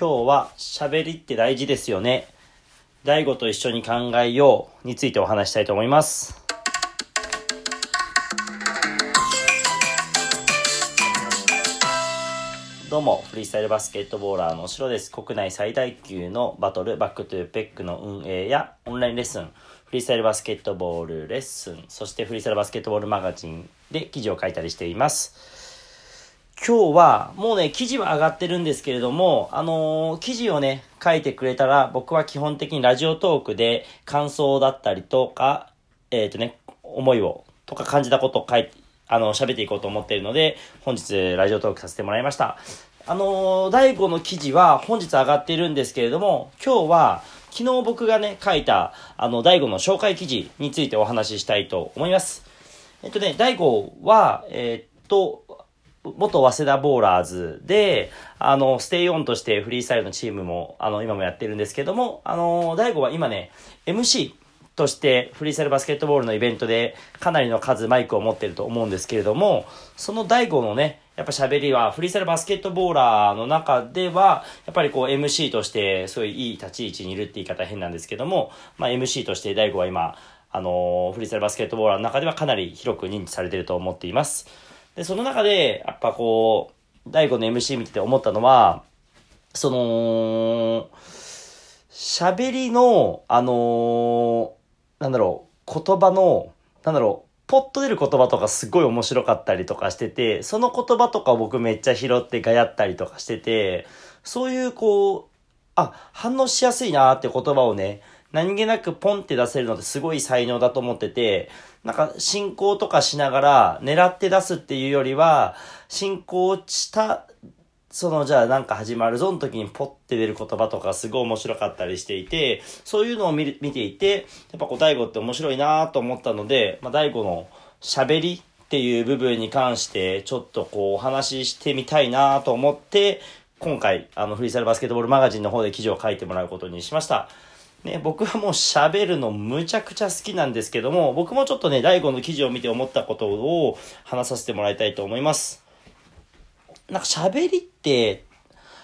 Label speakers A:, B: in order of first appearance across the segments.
A: 今日は喋りって大事ですよね。大悟と一緒に考えようについてお話したいと思います。どうも、フリースタイルバスケットボーラーのしろです。国内最大級のバトル、バックトゥーペックの運営やオンラインレッスン、フリースタイルバスケットボールレッスン、そしてフリースタイルバスケットボールマガジンで記事を書いたりしています。今日は、もうね、記事は上がってるんですけれども、あのー記事をね、書いてくれたら、僕は基本的にラジオトークで感想だったりとか、えっ、とね、思いを、とか感じたことを書いて、あの、喋っていこうと思っているので、本日ラジオトークさせてもらいました。あのー、第5の記事は本日上がっているんですけれども、今日は、昨日僕がね、書いた、あの、第5の紹介記事についてお話ししたいと思います。えっとね、第5は、えーっと、元早稲田ボーラーズで、あの、ステイオンとしてフリースタイルのチームも、あの、今もやってるんですけども、あの、大悟は今ね、MC としてフリースタイルバスケットボールのイベントでかなりの数マイクを持ってると思うんですけれども、その大悟のね、やっぱ喋りはフリースタイルバスケットボーラーの中では、やっぱりこう MC としてそういういい立ち位置にいるって言い方変なんですけども、まあ MC として大悟は今、あの、フリースタイルバスケットボーラーの中ではかなり広く認知されてると思っています。で、その中で、やっぱこう、大悟の MC 見てて思ったのは、その、喋りの、あのーなんだろう、言葉の、なんだろう、ポッと出る言葉とかすごい面白かったりとかしてて、その言葉とか僕めっちゃ拾ってガヤったりとかしてて、そういうこう、あ、反応しやすいなって言葉をね、何気なくポンって出せるのってすごい才能だと思ってて、なんか進行とかしながら狙って出すっていうよりは、進行した、そのじゃあなんか始まるぞの時にポッて出る言葉とかすごい面白かったりしていて、そういうのを見ていて、やっぱこう大悟って面白いなと思ったので、まあ大悟の喋りっていう部分に関してちょっとこうお話ししてみたいなと思って、今回あのフリースタイルバスケットボールマガジンの方で記事を書いてもらうことにしました。ね、僕はもう喋るのむちゃくちゃ好きなんですけども、僕もちょっとね、大悟の記事を見て思ったことを話させてもらいたいと思います。なんか喋りって、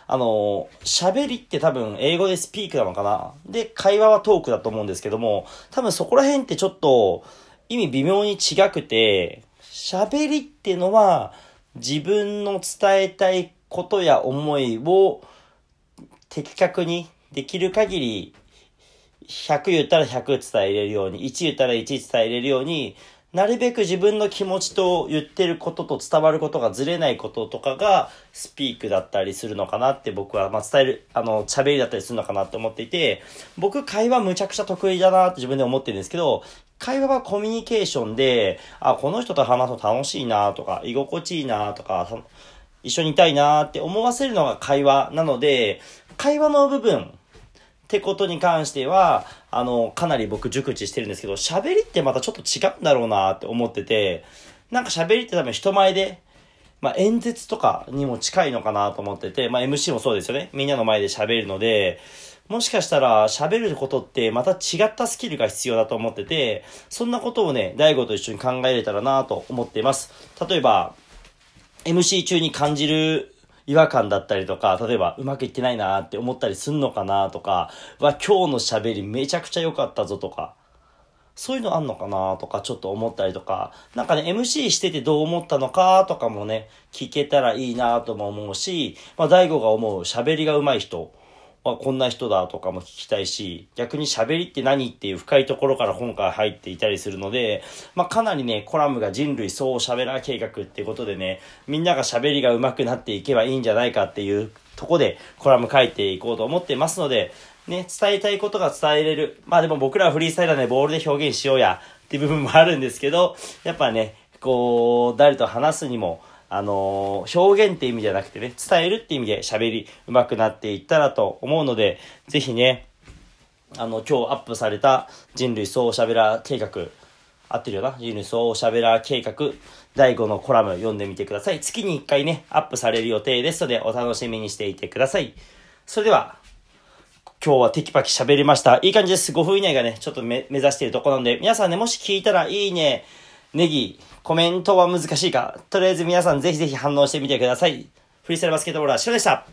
A: あの、喋りって多分英語でスピークなのかな？で、会話はトークだと思うんですけども、多分そこら辺ってちょっと意味微妙に違くて、喋りってのは自分の伝えたいことや思いを的確にできる限り100言ったら100伝えれるように、1言ったら1伝えれるように、なるべく自分の気持ちと言ってることと伝わることがずれないこととかがスピークだったりするのかなって僕は、まあ、伝える、あの、喋りだったりするのかなって思っていて、僕会話むちゃくちゃ得意だなって自分で思ってるんですけど、会話はコミュニケーションで、あ、この人と話すの楽しいなとか、居心地いいなとか、一緒にいたいなって思わせるのが会話なので、会話の部分、ってことに関しては、あの、かなり僕熟知してるんですけど、喋りってまたちょっと違うんだろうなって思ってて、なんか喋りって多分人前で、まあ演説とかにも近いのかなと思ってて、まあ MC もそうですよね。みんなの前で喋るので、もしかしたら喋ることってまた違ったスキルが必要だと思ってて、そんなことをね、大悟と一緒に考えれたらなと思っています。例えば、MC 中に感じる違和感だったりとか、例えばうまくいってないなって思ったりすんのかなとか、は今日の喋りめちゃくちゃ良かったぞとか、そういうのあんのかなとかちょっと思ったりとか、なんかね、MC しててどう思ったのかとかもね、聞けたらいいなとも思うし、まあ大悟が思う喋りが上手い人はこんな人だとかも聞きたいし、逆に喋りって何っていう深いところから今回入っていたりするので、まあかなりね、コラムが人類総喋ら計画っていうことでね、みんなが喋りが上手くなっていけばいいんじゃないかっていうとこでコラム書いていこうと思ってますので、ね、伝えたいことが伝えれる。まあでも僕らはフリースタイルはね、ボールで表現しようやっていう部分もあるんですけど、やっぱね、こう、誰と話すにも、あのー表現って意味じゃなくてね、伝えるって意味で喋り上手くなっていったらと思うので、ぜひね、あの、今日アップされた人類総しゃべら計画、合ってるよな？人類総しゃべら計画、第5のコラム読んでみてください。月に1回ね、アップされる予定ですので、お楽しみにしていてください。それでは、今日はテキパキ喋りました。いい感じです。5分以内がね、ちょっと目指しているところなので、皆さんね、もし聞いたらいいね、ネギ、コメントは難しいか？とりあえず皆さんぜひぜひ反応してみてください。フリースタイルバスケットボールは白でした。